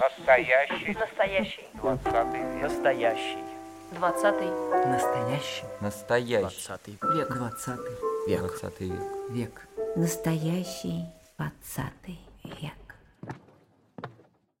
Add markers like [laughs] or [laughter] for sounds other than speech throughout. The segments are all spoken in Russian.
Настоящий. Настоящий. Двадцатый век. Настоящий. Двадцатый. Настоящий. Настоящий. Двадцатый век. Двадцатый. Век. Двадцатый век. Век. Настоящий двадцатый век.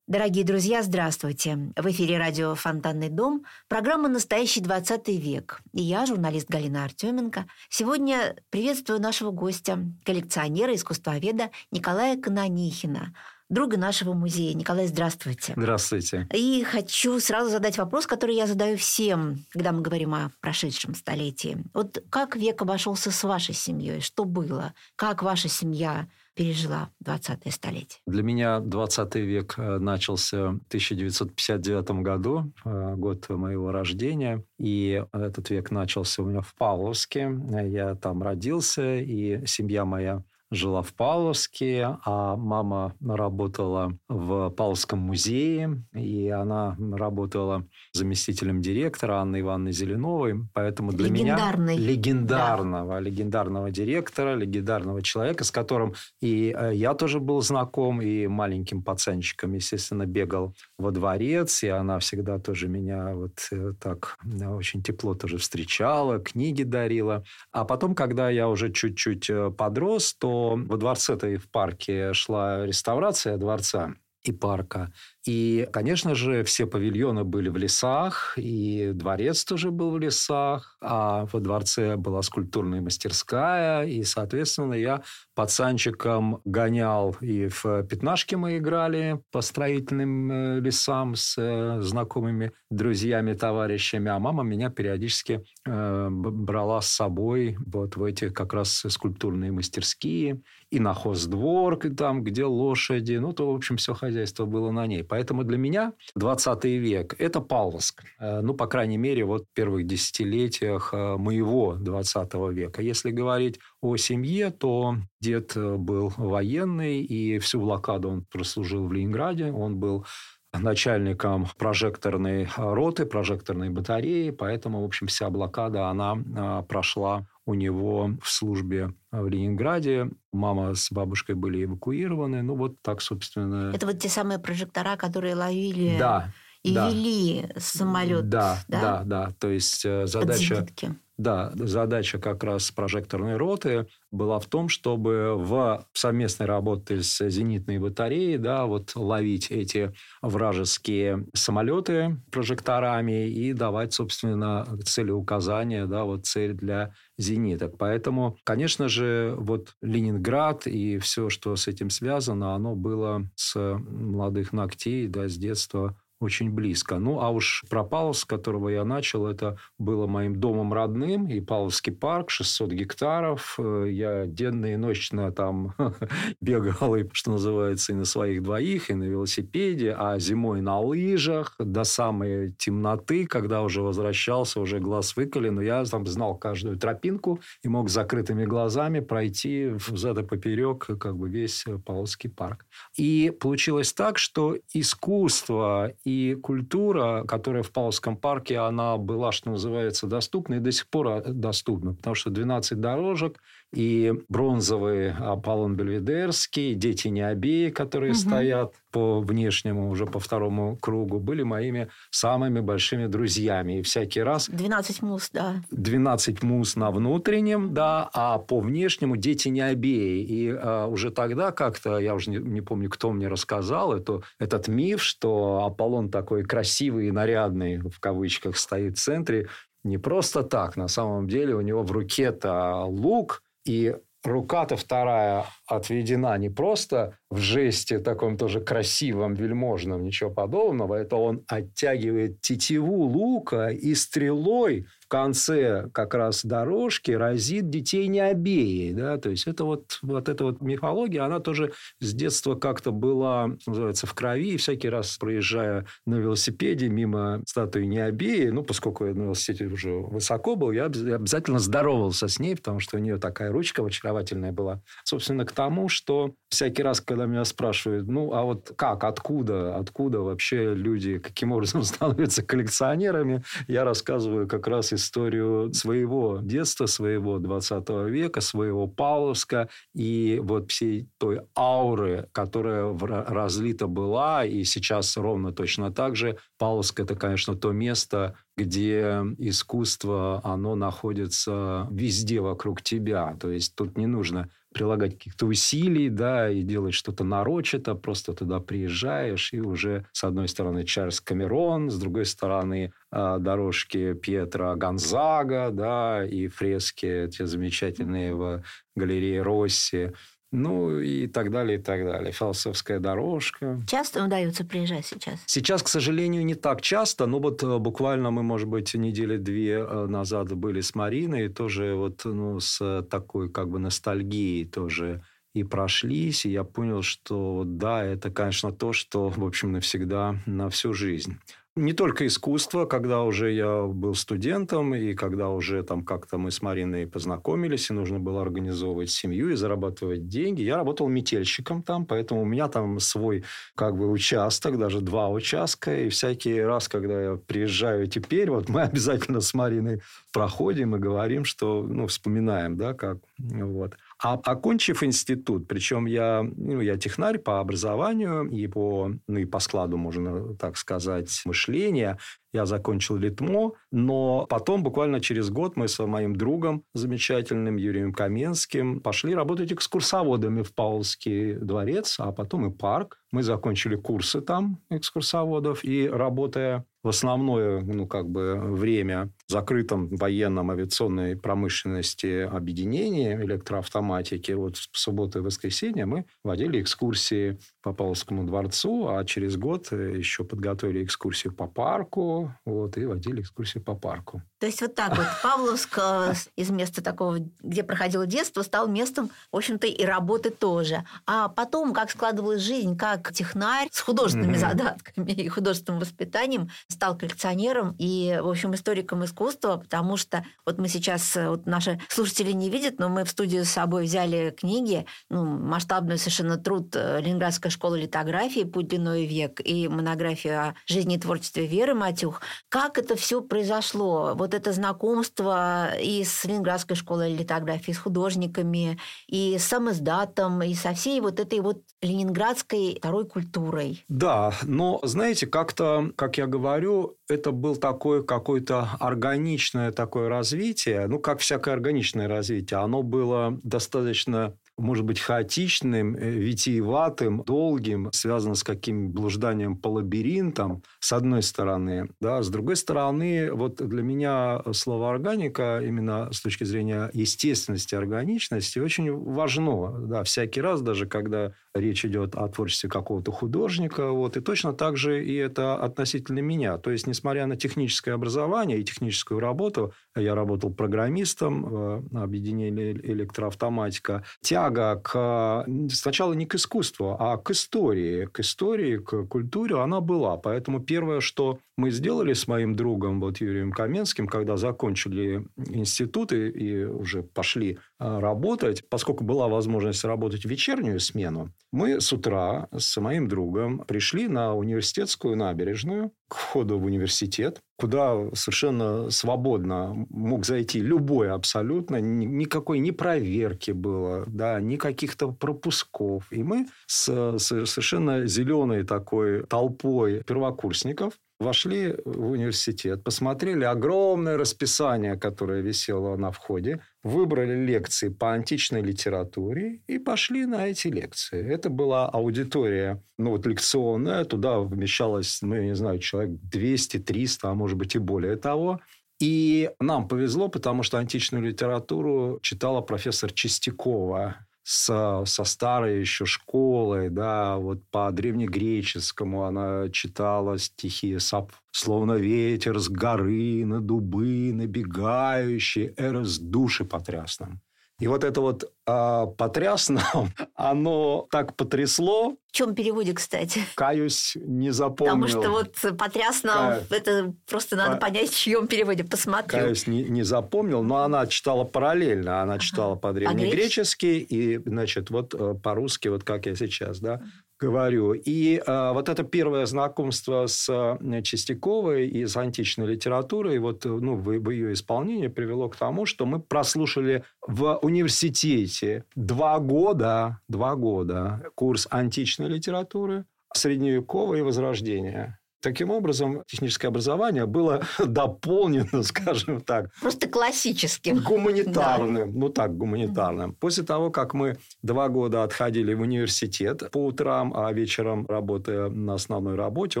Дорогие друзья, здравствуйте. В эфире радио «Фонтанный дом», программа «Настоящий двадцатый век». И я, журналист Галина Артеменко, сегодня приветствую нашего гостя, коллекционера, искусствоведа Николая Канонихина, друга нашего музея. Николай, здравствуйте. Здравствуйте. И хочу сразу задать вопрос, который я задаю всем, когда мы говорим о прошедшем столетии. Вот как век обошелся с вашей семьей? Что было? Как ваша семья пережила 20-е столетие? Для меня 20 век э, начался в 1959 году, э, год моего рождения. И этот век начался у меня в Павловске. Я там родился, и семья моя жила в Павловске, а мама работала в Павловском музее, и она работала заместителем директора Анны Ивановны Зеленовой. Поэтому для меня легендарного, легендарного директора, легендарного человека, с которым и э, я тоже был знаком, и маленьким пацанчиком, естественно, бегал во дворец, и она всегда тоже меня вот э, так э, очень тепло тоже встречала, книги дарила. А потом, когда я уже чуть-чуть подрос, то во дворце-то и в парке шла реставрация дворца и парка. И, конечно же, все павильоны были в лесах, и дворец тоже был в лесах, а во дворце была скульптурная мастерская, и, соответственно, я пацанчиком гонял, и в пятнашки мы играли по строительным э, лесам с э, знакомыми друзьями, товарищами, а мама меня периодически э, брала с собой вот в эти как раз скульптурные мастерские, и на хоздвор, там, где лошади, ну, то, в общем, все хозяйство было на ней. Поэтому для меня 20 век – это Павловск. Ну, по крайней мере, вот в первых десятилетиях моего 20 века. Если говорить о семье, то дед был военный, и всю блокаду он прослужил в Ленинграде. Он был начальником прожекторной роты, прожекторной батареи, поэтому, в общем, вся блокада, она прошла у него в службе в Ленинграде. Мама с бабушкой были эвакуированы. Ну, вот так, собственно... Это вот те самые прожектора, которые ловили да, и да. вели самолет. Да, да, да, да. То есть задача... Подзенитки. Да, задача как раз прожекторной роты была в том, чтобы в совместной работе с зенитной батареей да, вот ловить эти вражеские самолеты прожекторами и давать, собственно, целеуказания, да, вот цель для зениток. Поэтому, конечно же, вот Ленинград и все, что с этим связано, оно было с молодых ногтей, да, с детства очень близко. Ну, а уж про Павловск, с которого я начал, это было моим домом родным, и Павловский парк, 600 гектаров. Я денно и ночно там [laughs] бегал, и, что называется, и на своих двоих, и на велосипеде, а зимой на лыжах до самой темноты, когда уже возвращался, уже глаз выколи, но я там знал каждую тропинку и мог с закрытыми глазами пройти взад и поперек как бы весь Павловский парк. И получилось так, что искусство и культура, которая в Павловском парке, она была, что называется, доступна и до сих пор доступна, потому что 12 дорожек, и бронзовый Аполлон Бельведерский, дети Необеи, которые угу. стоят по внешнему, уже по второму кругу, были моими самыми большими друзьями. И всякий раз... 12 мус, да. 12 мус на внутреннем, да, а по внешнему дети Необеи. И а, уже тогда как-то, я уже не, не помню, кто мне рассказал, это, этот миф, что Аполлон такой красивый и нарядный, в кавычках, стоит в центре, не просто так. На самом деле у него в руке-то лук, и рука-то вторая отведена не просто в жесте таком тоже красивом, вельможном, ничего подобного. Это он оттягивает тетиву лука и стрелой конце как раз дорожки разит детей не обеи. Да? То есть, это вот, вот эта вот мифология, она тоже с детства как-то была, называется, в крови. И всякий раз, проезжая на велосипеде мимо статуи Необеи, ну, поскольку я на велосипеде уже высоко был, я обязательно здоровался с ней, потому что у нее такая ручка очаровательная была. Собственно, к тому, что всякий раз, когда меня спрашивают, ну, а вот как, откуда, откуда вообще люди, каким образом [laughs] становятся коллекционерами, я рассказываю как раз историю своего детства, своего 20 века, своего Павловска и вот всей той ауры, которая разлита была, и сейчас ровно точно так же. Павловск – это, конечно, то место, где искусство, оно находится везде вокруг тебя. То есть тут не нужно прилагать каких-то усилий, да, и делать что-то нарочито, просто туда приезжаешь, и уже с одной стороны Чарльз Камерон, с другой стороны а, дорожки Пьетро Гонзага, да, и фрески те замечательные в галерее Росси. Ну и так далее, и так далее. Философская дорожка. Часто удается приезжать сейчас? Сейчас, к сожалению, не так часто. Но вот э, буквально мы, может быть, недели две э, назад были с Мариной. Тоже вот ну, с такой как бы ностальгией тоже и прошлись. И я понял, что да, это, конечно, то, что, в общем, навсегда, на всю жизнь. Не только искусство, когда уже я был студентом, и когда уже там как-то мы с Мариной познакомились, и нужно было организовывать семью и зарабатывать деньги. Я работал метельщиком там, поэтому у меня там свой как бы участок, даже два участка. И всякий раз, когда я приезжаю теперь, вот мы [laughs] обязательно с Мариной проходим и говорим, что, ну, вспоминаем, да, как, вот. А окончив институт, причем я, ну, я технарь по образованию и по, ну, и по складу, можно так сказать, мышления, я закончил Литмо, но потом, буквально через год, мы с моим другом замечательным Юрием Каменским пошли работать экскурсоводами в Павловский дворец, а потом и парк. Мы закончили курсы там экскурсоводов, и работая в основное ну, как бы, время в закрытом военном авиационной промышленности объединении электроавтоматики, вот в субботу и воскресенье мы водили экскурсии по Павловскому дворцу, а через год еще подготовили экскурсию по парку, вот, и водили экскурсию по парку. То есть вот так вот [laughs] Павловск э, из места такого, где проходило детство, стал местом, в общем-то, и работы тоже. А потом, как складывалась жизнь, как технарь с художественными mm-hmm. задатками и художественным воспитанием стал коллекционером и, в общем, историком искусства, потому что вот мы сейчас, э, вот наши слушатели не видят, но мы в студию с собой взяли книги, ну, масштабный совершенно труд э, Ленинградской школы литографии «Путь длиной век» и монографию о жизни и творчестве Веры Матюх. Как это все произошло? Вот это знакомство и с Ленинградской школой литографии, с художниками, и с самоздатом, и со всей вот этой вот ленинградской второй культурой. Да, но, знаете, как-то, как я говорю, это был такое какое-то органичное такое развитие, ну, как всякое органичное развитие, оно было достаточно может быть, хаотичным, э, витиеватым, долгим, связано с каким блужданием по лабиринтам, с одной стороны. Да, с другой стороны, вот для меня слово «органика» именно с точки зрения естественности, органичности очень важно. Да, всякий раз, даже когда речь идет о творчестве какого-то художника, вот, и точно так же и это относительно меня. То есть, несмотря на техническое образование и техническую работу, я работал программистом в объединении электроавтоматика, тяга к, сначала не к искусству, а к истории, к истории, к культуре, она была. Поэтому первое, что мы сделали с моим другом, вот Юрием Каменским, когда закончили институты и уже пошли работать, поскольку была возможность работать в вечернюю смену, мы с утра с моим другом пришли на университетскую набережную к входу в университет, куда совершенно свободно мог зайти любой абсолютно, никакой ни проверки было, да, ни каких-то пропусков. И мы с совершенно зеленой такой толпой первокурсников вошли в университет, посмотрели огромное расписание, которое висело на входе, выбрали лекции по античной литературе и пошли на эти лекции. Это была аудитория, ну вот лекционная, туда вмещалось, ну я не знаю, человек 200-300, а может быть и более того. И нам повезло, потому что античную литературу читала профессор Чистякова, со, со старой еще школой, да, вот по древнегреческому она читала стихи Сап, словно ветер с горы на дубы набегающий, эрос души потрясным. И вот это вот а, потрясно, [laughs] оно так потрясло. В чем переводе, кстати? Каюсь, не запомнил. Потому что вот потрясно, Каю... это просто надо По... понять, в чьем переводе, посмотрю. Каюсь, не, не запомнил, но она читала параллельно. Она ага. читала по-древнегречески и, значит, вот э, по-русски, вот как я сейчас, да говорю. И э, вот это первое знакомство с э, Чистяковой и с античной литературой, вот, ну, в, в ее исполнении привело к тому, что мы прослушали в университете два года, два года курс античной литературы, средневекового и возрождения. Таким образом, техническое образование было [laughs] дополнено, скажем так. Просто классическим. Гуманитарным. Да. Ну так, гуманитарным. После того, как мы два года отходили в университет по утрам, а вечером, работая на основной работе,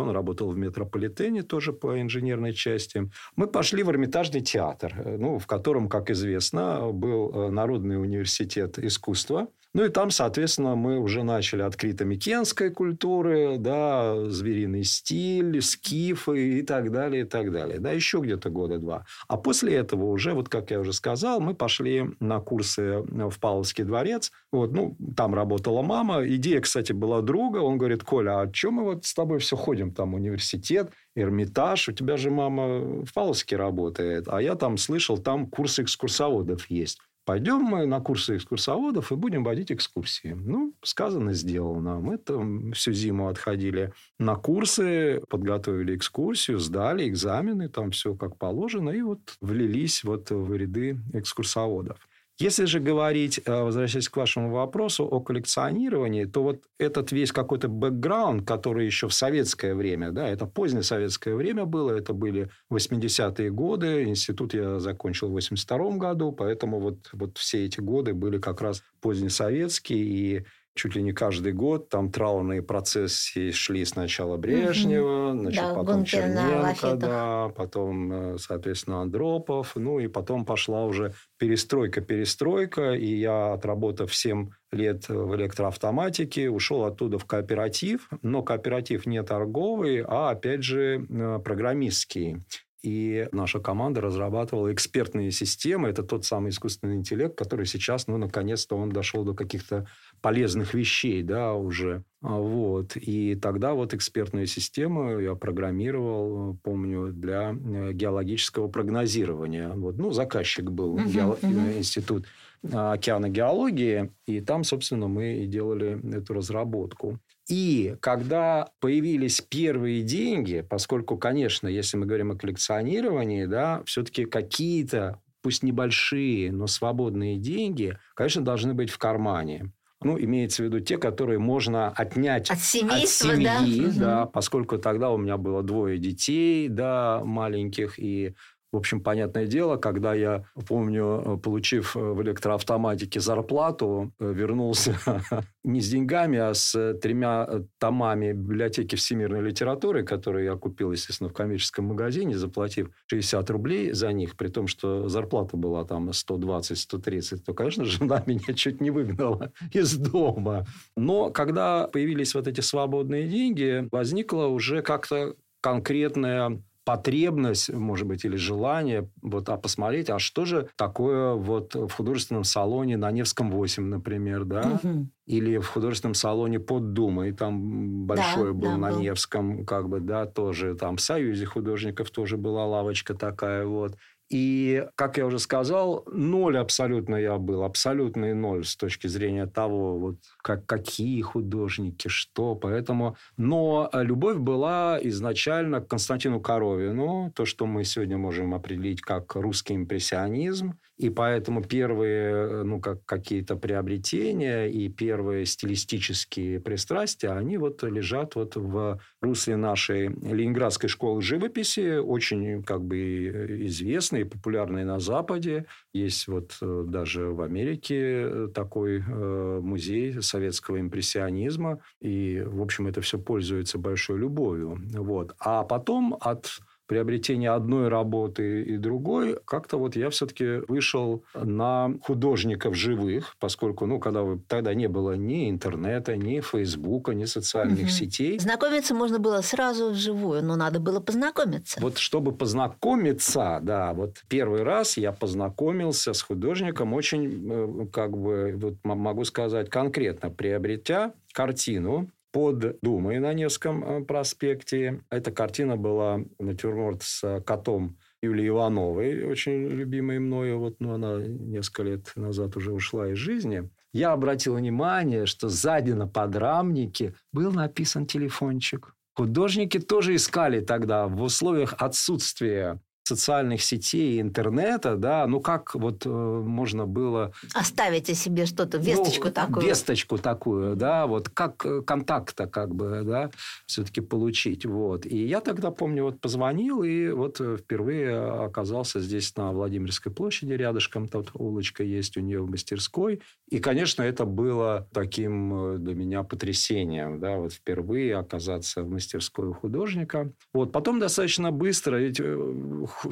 он работал в метрополитене тоже по инженерной части, мы пошли в Эрмитажный театр, ну, в котором, как известно, был э, Народный университет искусства. Ну и там, соответственно, мы уже начали от крито-микенской культуры, да, звериный стиль, скифы и так далее, и так далее. Да, еще где-то года два. А после этого уже, вот как я уже сказал, мы пошли на курсы в Павловский дворец. Вот, ну, там работала мама. Идея, кстати, была друга. Он говорит, Коля, а что мы вот с тобой все ходим? Там университет, Эрмитаж. У тебя же мама в Павловске работает. А я там слышал, там курсы экскурсоводов есть. Пойдем мы на курсы экскурсоводов и будем водить экскурсии. Ну, сказано, сделано. Мы там всю зиму отходили на курсы, подготовили экскурсию, сдали экзамены, там все как положено, и вот влились вот в ряды экскурсоводов. Если же говорить, э, возвращаясь к вашему вопросу о коллекционировании, то вот этот весь какой-то бэкграунд, который еще в советское время, да, это позднее советское время было, это были 80-е годы, институт я закончил в 82 году, поэтому вот, вот все эти годы были как раз позднесоветские, и чуть ли не каждый год там траурные процессии шли сначала Брежнева, угу. значит, да, потом Черненко, да, потом, э, соответственно, Андропов, ну и потом пошла уже перестройка-перестройка, и я, отработав 7 лет в электроавтоматике, ушел оттуда в кооператив, но кооператив не торговый, а, опять же, э, программистский. И наша команда разрабатывала экспертные системы. Это тот самый искусственный интеллект, который сейчас, ну, наконец-то он дошел до каких-то полезных вещей, да, уже. А, вот. И тогда вот экспертную систему я программировал, помню, для э, геологического прогнозирования. Вот. Ну, заказчик был uh-huh, гео... uh-huh. институт океаногеологии, и там, собственно, мы и делали эту разработку. И когда появились первые деньги, поскольку, конечно, если мы говорим о коллекционировании, да, все-таки какие-то, пусть небольшие, но свободные деньги, конечно, должны быть в кармане. Ну, имеется в виду те, которые можно отнять от, семейства, от семьи, да? да, поскольку тогда у меня было двое детей, да, маленьких, и в общем, понятное дело, когда я, помню, получив в электроавтоматике зарплату, вернулся [laughs] не с деньгами, а с тремя томами библиотеки всемирной литературы, которые я купил, естественно, в коммерческом магазине, заплатив 60 рублей за них, при том, что зарплата была там 120-130, то, конечно, жена [laughs] меня чуть не выгнала [laughs] из дома. Но когда появились вот эти свободные деньги, возникла уже как-то конкретная потребность, может быть, или желание, вот, а посмотреть, а что же такое вот в художественном салоне на Невском 8, например, да? Угу. Или в художественном салоне под Думой, там большой да, был да, на был. Невском, как бы, да, тоже там в Союзе художников тоже была лавочка такая вот. И, как я уже сказал, ноль абсолютно я был, абсолютный ноль с точки зрения того, вот как, какие художники, что. Поэтому... Но любовь была изначально к Константину Коровину, то, что мы сегодня можем определить как русский импрессионизм. И поэтому первые ну, как, какие-то приобретения и первые стилистические пристрастия, они вот лежат вот в русле нашей Ленинградской школы живописи, очень как бы известной и популярной на Западе. Есть вот э, даже в Америке такой э, музей советского импрессионизма. И, в общем, это все пользуется большой любовью. Вот. А потом от приобретения одной работы и другой, как-то вот я все-таки вышел на художников живых, поскольку, ну, когда тогда не было ни интернета, ни Фейсбука, ни социальных угу. сетей. Знакомиться можно было сразу вживую, но надо было познакомиться. Вот чтобы познакомиться, да, вот первый раз я познакомился с художником очень, э, как бы, вот могу сказать конкретно, приобретя картину под Думой на Невском э, проспекте. Эта картина была натюрморт с котом Юлии Ивановой, очень любимой мною. Вот, ну, она несколько лет назад уже ушла из жизни. я обратил внимание, что сзади на подрамнике был написан телефончик. Художники тоже искали тогда в условиях отсутствия социальных сетей и интернета, да, ну как вот э, можно было... Оставить о себе что-то, весточку ну, такую. Весточку такую, да, вот как э, контакта как бы, да, все-таки получить, вот. И я тогда, помню, вот позвонил и вот э, впервые оказался здесь на Владимирской площади рядышком, тут улочка есть у нее в мастерской. И, конечно, это было таким э, для меня потрясением, да, вот впервые оказаться в мастерской у художника. Вот, потом достаточно быстро, ведь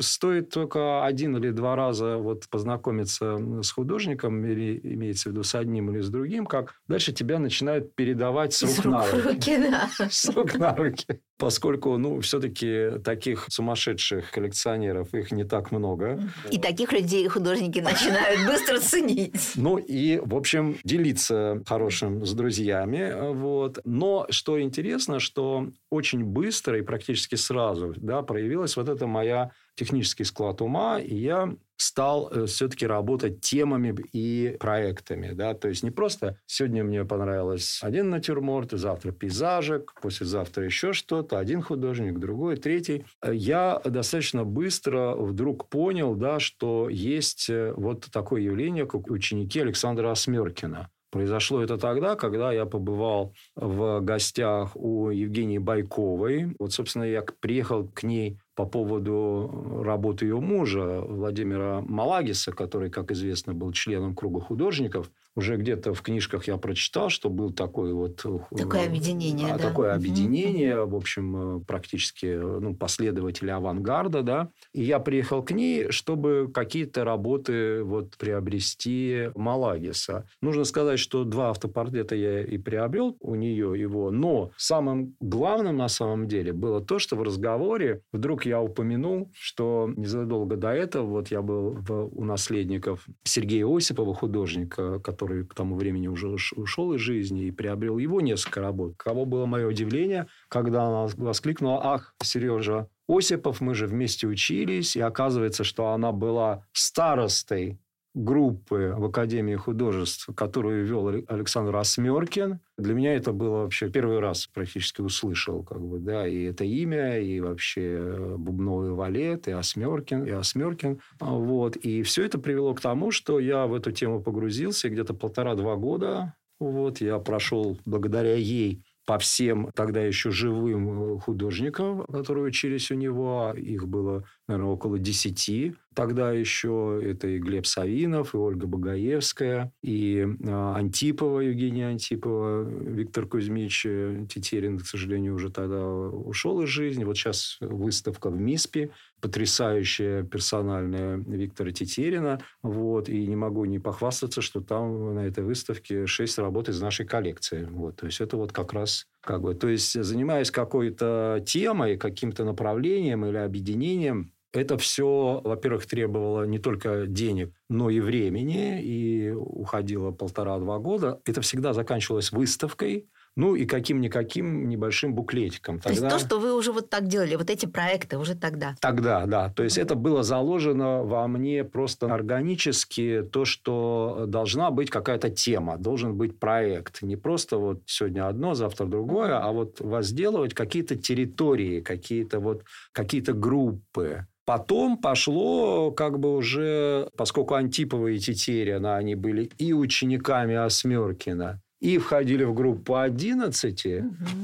стоит только один или два раза вот познакомиться с художником, или имеется в виду с одним или с другим, как дальше тебя начинают передавать с рук, С на рук в руки. руки, да. [laughs] С рук на руки. Поскольку, ну, все-таки таких сумасшедших коллекционеров, их не так много. И таких людей художники начинают быстро ценить. Ну и, в общем, делиться хорошим с друзьями. Вот. Но что интересно, что очень быстро и практически сразу да, проявилась вот эта моя технический склад ума, и я стал э, все-таки работать темами и проектами. Да? То есть не просто сегодня мне понравилось один натюрморт, завтра пейзажик, послезавтра еще что-то, один художник, другой, третий. Я достаточно быстро вдруг понял, да, что есть э, вот такое явление, как ученики Александра Осмеркина. Произошло это тогда, когда я побывал в гостях у Евгении Байковой. Вот, собственно, я приехал к ней по поводу работы ее мужа Владимира Малагиса, который, как известно, был членом круга художников. Уже где-то в книжках я прочитал, что был такой вот... Такое объединение, а, да. Такое объединение, в общем, практически ну, последователи авангарда, да. И я приехал к ней, чтобы какие-то работы вот приобрести Малагиса. Нужно сказать, что два автопортрета я и приобрел у нее его, но самым главным на самом деле было то, что в разговоре вдруг я упомянул, что незадолго до этого вот я был в, у наследников Сергея Осипова, художника, который к тому времени уже уш- ушел из жизни, и приобрел его несколько работ. Кого было мое удивление, когда она воскликнула, ах, Сережа, Осипов, мы же вместе учились, и оказывается, что она была старостой группы в Академии художеств, которую вел Але- Александр Осмеркин. Для меня это было вообще первый раз практически услышал, как бы, да, и это имя, и вообще э, бубновый валет, и Осмеркин, и Осмеркин. А, Вот. И все это привело к тому, что я в эту тему погрузился, где-то полтора-два года вот, я прошел благодаря ей по всем тогда еще живым э, художникам, которые учились у него. Их было, наверное, около десяти. Тогда еще это и Глеб Савинов, и Ольга Багаевская, и э, Антипова, Евгения Антипова, Виктор Кузьмич э, Тетерин, к сожалению, уже тогда ушел из жизни. Вот сейчас выставка в МИСПе, потрясающая персональная Виктора Тетерина. Вот, и не могу не похвастаться, что там на этой выставке шесть работ из нашей коллекции. Вот, то есть это вот как раз как бы, то есть занимаясь какой-то темой, каким-то направлением или объединением, это все, во-первых, требовало не только денег, но и времени, и уходило полтора-два года. Это всегда заканчивалось выставкой, ну и каким-никаким небольшим буклетиком. То есть то, что вы уже вот так делали, вот эти проекты уже тогда. Тогда, да. То есть это было заложено во мне просто органически, то, что должна быть какая-то тема, должен быть проект. Не просто вот сегодня одно, завтра другое, а вот возделывать какие-то территории, какие-то вот какие-то группы. Потом пошло как бы уже, поскольку Антипова и Тетерина, они были и учениками Осмеркина, и входили в группу 11,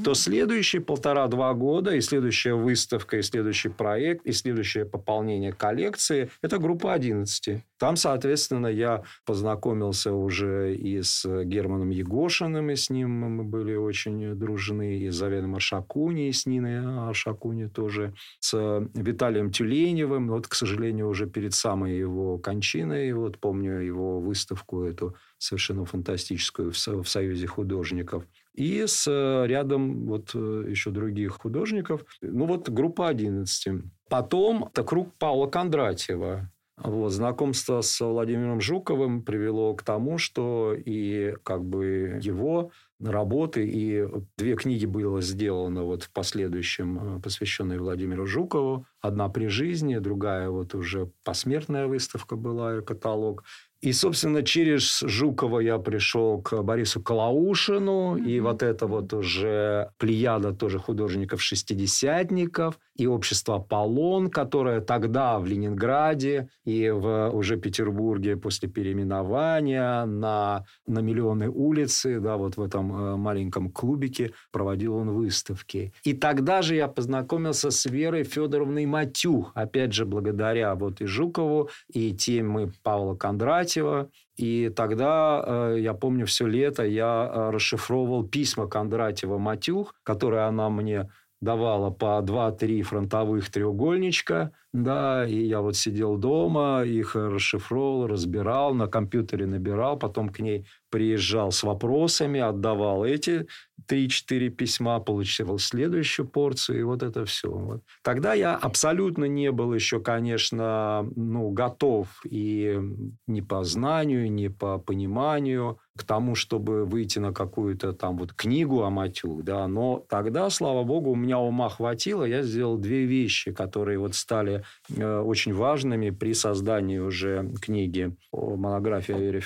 то следующие полтора-два года и следующая выставка, и следующий проект, и следующее пополнение коллекции – это группа 11. Там, соответственно, я познакомился уже и с Германом Егошиным, и с ним мы были очень дружны, и с Завеном Аршакуни, и с Ниной Аршакуни тоже, с Виталием Тюленевым. Вот, к сожалению, уже перед самой его кончиной, вот помню его выставку эту совершенно фантастическую в Со- в Союзе художников. И с рядом вот э, еще других художников. Ну, вот группа 11. Потом это круг Павла Кондратьева. Вот, знакомство с Владимиром Жуковым привело к тому, что и как бы его работы, и две книги было сделано вот в последующем, э, посвященные Владимиру Жукову. Одна при жизни, другая вот уже посмертная выставка была, и каталог. И, собственно, через Жукова я пришел к Борису Калаушину, mm-hmm. и вот это вот уже плеяда тоже художников-шестидесятников, и общество «Аполлон», которое тогда в Ленинграде и в уже Петербурге после переименования на, на Миллионной улице, да, вот в этом э, маленьком клубике проводил он выставки. И тогда же я познакомился с Верой Федоровной Матюх, опять же, благодаря вот и Жукову, и темы Павла Кондратьева. И тогда, э, я помню, все лето я э, расшифровывал письма Кондратьева Матюх, которые она мне давала по 2-3 фронтовых треугольничка, да, и я вот сидел дома, их расшифровал, разбирал, на компьютере набирал, потом к ней приезжал с вопросами, отдавал эти 3-4 письма, получил следующую порцию, и вот это все. Вот. Тогда я абсолютно не был еще, конечно, ну, готов и ни по знанию, ни по пониманию к тому, чтобы выйти на какую-то там вот книгу о Матюх, да, но тогда, слава богу, у меня ума хватило, я сделал две вещи, которые вот стали э, очень важными при создании уже книги о монографии о Вере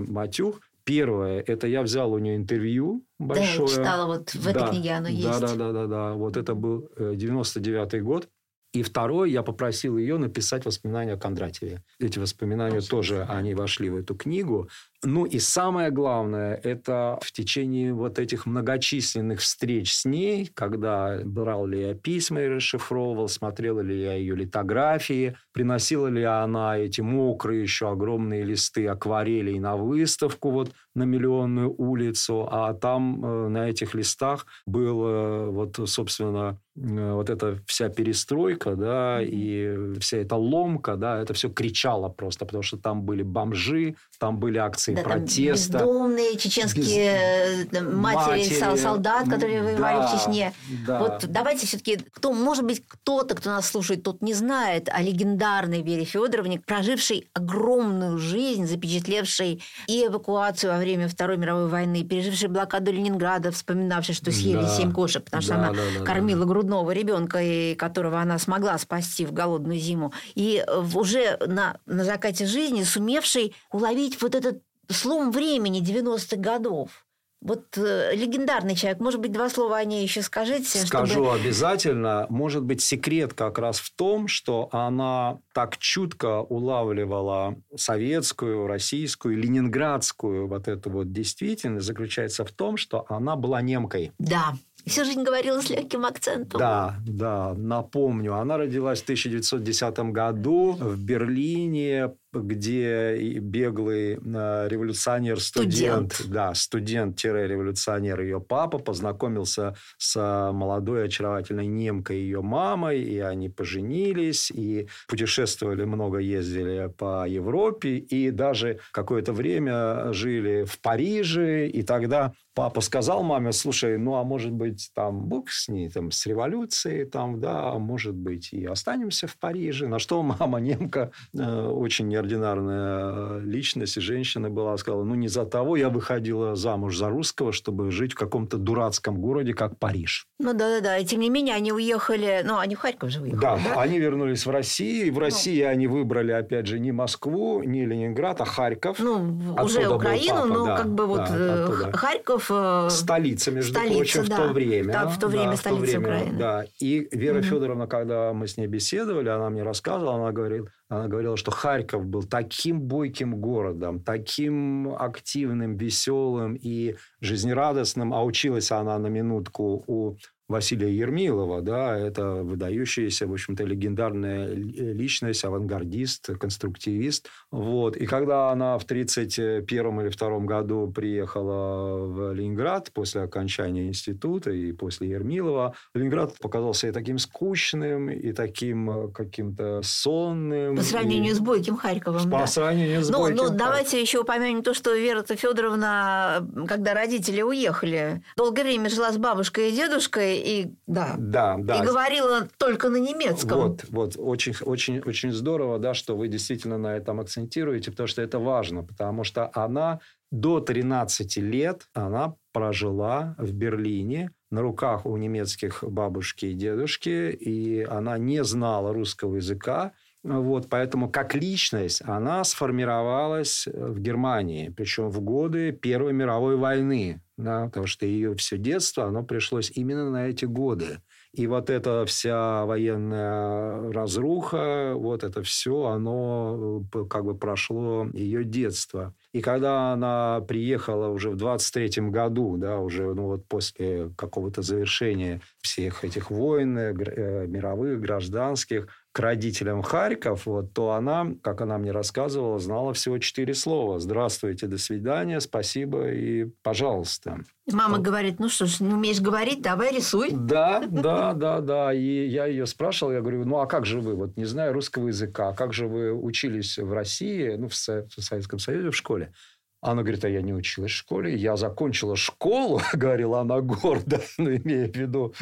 Матюх. Первое, это я взял у нее интервью большое. Да, я читала, вот в этой да, книге оно есть. Да, да, да, да, да. Вот это был 99-й э, год. И второе, я попросил ее написать воспоминания о Кондратьеве. Эти воспоминания Очень тоже, они вошли в эту книгу. Ну и самое главное, это в течение вот этих многочисленных встреч с ней, когда брал ли я письма и расшифровывал, смотрела ли я ее литографии, приносила ли она эти мокрые еще огромные листы акварелей на выставку вот на Миллионную улицу, а там э, на этих листах был вот, собственно, э, вот эта вся перестройка, да, и вся эта ломка, да, это все кричало просто, потому что там были бомжи, там были акции да, протеста. Бездомные чеченские Без... матери, матери солдат, которые воевали да, в Чечне. Да. Вот давайте все-таки, кто, может быть, кто-то, кто нас слушает, тот не знает о легендарной Вере Федоровне, прожившей огромную жизнь, запечатлевшей и эвакуацию во время Второй мировой войны, пережившей блокаду Ленинграда, вспоминавшей, что съели да. семь кошек, потому что да, она да, да, кормила да. грудного ребенка, и которого она смогла спасти в голодную зиму. И уже на, на закате жизни уловить уловить вот этот слом времени 90-х годов. Вот э, легендарный человек. Может быть, два слова о ней еще скажите? Скажу чтобы... обязательно. Может быть, секрет как раз в том, что она так чутко улавливала советскую, российскую, ленинградскую вот эту вот действительность, заключается в том, что она была немкой. Да. Всю жизнь говорила с легким акцентом. Да, да, напомню. Она родилась в 1910 году в Берлине где беглый э, революционер-студент, студент. да, студент-революционер ее папа познакомился с молодой очаровательной немкой ее мамой, и они поженились, и путешествовали много, ездили по Европе, и даже какое-то время жили в Париже, и тогда папа сказал маме, слушай, ну, а может быть, там, бог с ней, там, с революцией, там, да, может быть, и останемся в Париже. На что мама немка э, очень неординарная э, личность и женщина была, сказала, ну, не за того я выходила замуж за русского, чтобы жить в каком-то дурацком городе, как Париж. Ну, да-да-да, и тем не менее они уехали, ну, они в Харьков же уехали, да? Да, они вернулись в Россию, и в ну. России ну. они выбрали, опять же, не Москву, не Ленинград, а Харьков. Ну, уже Украину, папа, но да, как бы вот да, э, Харьков... Э, столица, между столица, прочим, да. в то время. Да, в то время да, столица то время, Украины. Да, и Вера угу. Федоровна, когда мы с ней беседовали, она мне рассказывала, она говорит, она говорила, что Харьков был таким бойким городом, таким активным, веселым и жизнерадостным, а училась она на минутку у Василия Ермилова, да, это выдающаяся, в общем-то, легендарная личность, авангардист, конструктивист. Вот. И когда она в 1931 или 2 году приехала в Ленинград после окончания института и после Ермилова, Ленинград показался и таким скучным, и таким каким-то сонным. По сравнению и... с Бойким Харьковом. По да. сравнению с ну, Бойким Ну, давайте еще упомянем то, что Вера Федоровна, когда родители уехали, долгое время жила с бабушкой и дедушкой, и да, да, да. и говорила только на немецком. Вот, вот, очень, очень, очень здорово, да, что вы действительно на этом акцентируете, потому что это важно, потому что она до 13 лет она прожила в Берлине на руках у немецких бабушки и дедушки, и она не знала русского языка, Вот, поэтому как личность она сформировалась в Германии, причем в годы Первой мировой войны, да, потому что ее все детство, оно пришлось именно на эти годы. И вот эта вся военная разруха, вот это все, оно э, как бы прошло ее детство. И когда она приехала уже в 23 году, да, уже ну, вот после какого-то завершения всех этих войн, э, э, мировых, гражданских, к родителям Харьков, вот, то она, как она мне рассказывала, знала всего четыре слова. Здравствуйте, до свидания, спасибо и пожалуйста. Мама вот. говорит, ну что ж, не умеешь говорить, давай рисуй. Да, [laughs] да, да, да. И я ее спрашивал, я говорю, ну а как же вы, вот не знаю русского языка, как же вы учились в России, ну в Советском Союзе в школе? Она говорит, а я не училась в школе. Я закончила школу, [laughs] говорила она гордо, [laughs] ну, имея в виду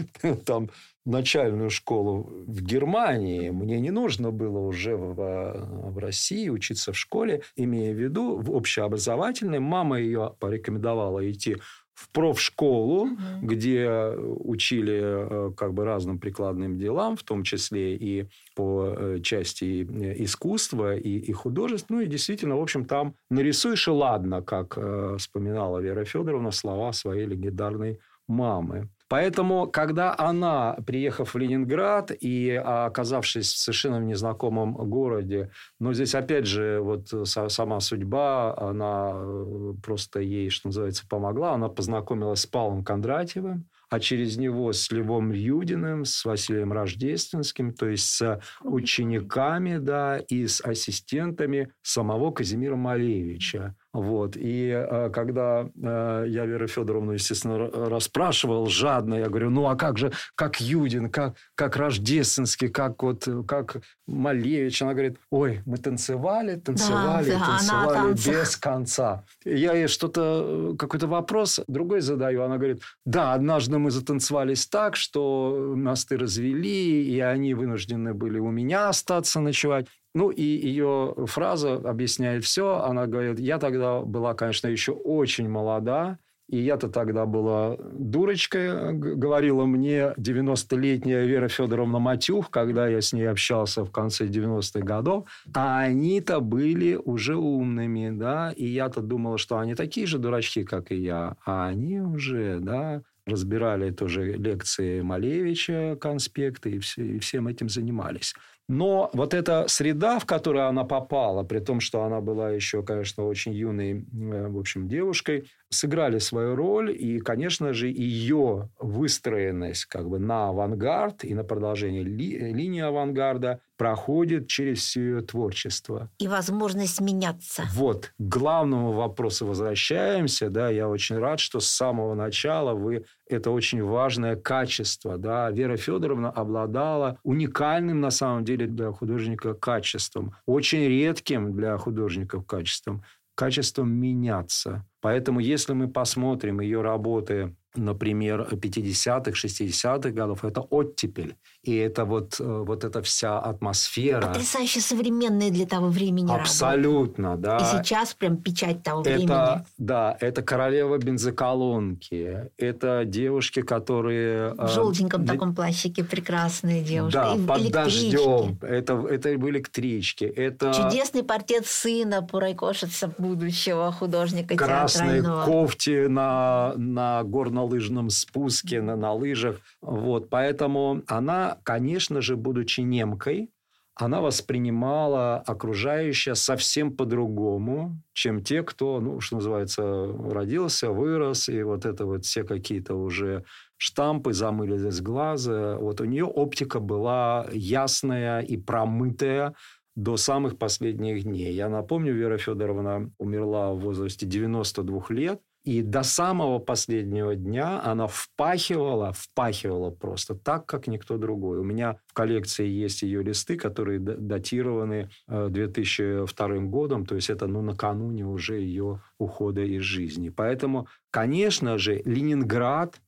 там начальную школу в Германии. Мне не нужно было уже в, в России учиться в школе, имея в виду в общеобразовательной. Мама ее порекомендовала идти в профшколу, угу. где учили э, как бы разным прикладным делам, в том числе и по э, части э, искусства и, и художеств. Ну и действительно, в общем, там нарисуешь и ладно, как вспоминала Вера Федоровна слова своей легендарной мамы. Поэтому, когда она, приехав в Ленинград и оказавшись в совершенно незнакомом городе, но здесь опять же вот сама судьба, она э, просто ей, что называется, помогла. Она познакомилась с Павлом Кондратьевым, а через него с Львом Юдиным, с Василием Рождественским, то есть с учениками, да, и с ассистентами самого Казимира Малевича. Вот. И э, когда э, я Веру Федоровну, естественно, расспрашивал жадно, я говорю, ну а как же, как Юдин, как, как Рождественский, как вот, как Малевич. Она говорит, ой, мы танцевали, танцевали, да, танцевали без конца. Я ей что-то, какой-то вопрос другой задаю. Она говорит, да, однажды мы затанцевались так, что мосты развели, и они вынуждены были у меня остаться ночевать. Ну, и ее фраза объясняет все. Она говорит, я тогда была, конечно, еще очень молода, и я-то тогда была дурочкой, говорила мне 90-летняя Вера Федоровна Матюх, когда я с ней общался в конце 90-х годов. А они-то были уже умными, да, и я-то думала, что они такие же дурачки, как и я, а они уже, да, разбирали тоже лекции Малевича, конспекты, и, все, и всем этим занимались. Но вот эта среда, в которую она попала, при том, что она была еще, конечно, очень юной, э, в общем, девушкой, сыграли свою роль. И, конечно же, ее выстроенность как бы на авангард и на продолжение ли, линии авангарда проходит через все ее творчество. И возможность меняться. Вот. К главному вопросу возвращаемся. Да, я очень рад, что с самого начала вы это очень важное качество. Да. Вера Федоровна обладала уникальным, на самом деле, для художника качеством, очень редким для художников качеством, качеством меняться. Поэтому, если мы посмотрим ее работы например, 50-х, 60-х годов, это оттепель. И это вот, э, вот эта вся атмосфера. Потрясающе современные для того времени Абсолютно, работы. да. И сейчас прям печать того это, времени. Да, это королева бензоколонки. Это девушки, которые... В желтеньком э, таком плащике прекрасные девушки. Да, и под дождем. Это, это в электричке. Это... Чудесный портрет сына Пурайкошица, будущего художника Красные кофте на, на горном на лыжном спуске, на, на лыжах. Вот. Поэтому она, конечно же, будучи немкой, она воспринимала окружающее совсем по-другому, чем те, кто, ну, что называется, родился, вырос, и вот это вот все какие-то уже штампы замылись с глаза. Вот у нее оптика была ясная и промытая до самых последних дней. Я напомню, Вера Федоровна умерла в возрасте 92 лет, и до самого последнего дня она впахивала, впахивала просто так, как никто другой. У меня в коллекции есть ее листы, которые датированы 2002 э, годом, то есть это ну, накануне уже ее ухода из жизни. Поэтому, конечно же, Ленинград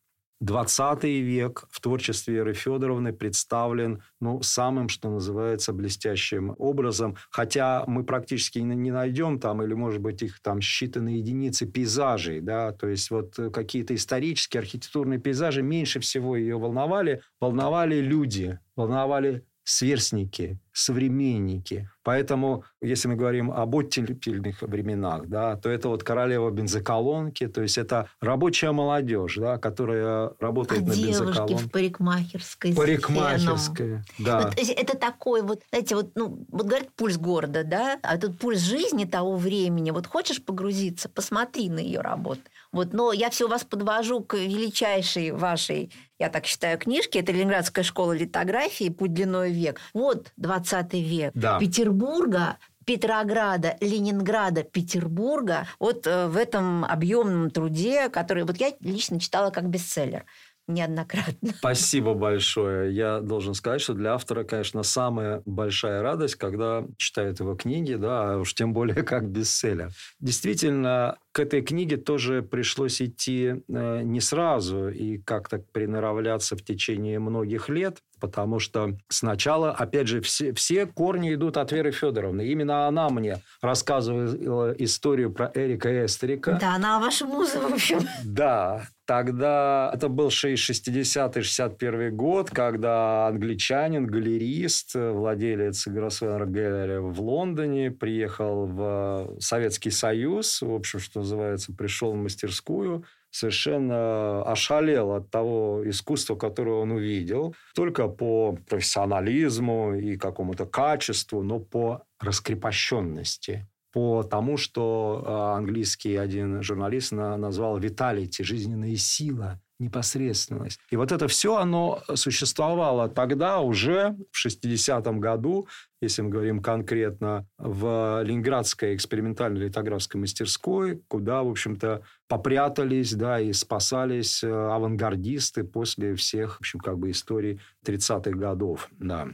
20 век в творчестве Веры Федоровны представлен ну, самым, что называется, блестящим образом. Хотя мы практически не найдем там, или, может быть, их там считанные единицы пейзажей. Да? То есть, вот какие-то исторические, архитектурные пейзажи меньше всего ее волновали. Волновали люди, волновали сверстники, современники. Поэтому, если мы говорим об оттепельных временах, да, то это вот королева бензоколонки, то есть это рабочая молодежь, да, которая работает а на девушки бензоколонке. в парикмахерской. Парикмахерская, да. Вот, это такой вот, знаете, вот, ну, вот говорят пульс города, да, а тут пульс жизни того времени. Вот хочешь погрузиться, посмотри на ее работу. Вот, но я все вас подвожу к величайшей вашей, я так считаю, книжке. Это Ленинградская школа литографии «Путь длиной век». Вот 20 век. Да. Петербурга Петрограда, Ленинграда, Петербурга вот э, в этом объемном труде, который вот я лично читала как бестселлер неоднократно. [laughs] Спасибо большое. Я должен сказать, что для автора, конечно, самая большая радость, когда читают его книги, да, а уж тем более [laughs] как бестселлер. Действительно, к этой книге тоже пришлось идти э, не сразу и как-то приноравливаться в течение многих лет, потому что сначала, опять же, все, все корни идут от Веры Федоровны. Именно она мне рассказывала историю про Эрика Эстерика. Да, она ваша муза, в общем. Да, тогда это был 60-61 год, когда англичанин, галерист, владелец Гроссвеннер Галлери в Лондоне, приехал в Советский Союз, в общем, что называется, пришел в мастерскую, совершенно ошалел от того искусства, которое он увидел, только по профессионализму и какому-то качеству, но по раскрепощенности по тому, что а, английский один журналист назвал «виталити», жизненная сила, непосредственность. И вот это все, оно существовало тогда уже, в 60-м году, если мы говорим конкретно, в Ленинградской экспериментальной литографской мастерской, куда, в общем-то, попрятались, да, и спасались э, авангардисты после всех, в общем, как бы историй 30-х годов, да.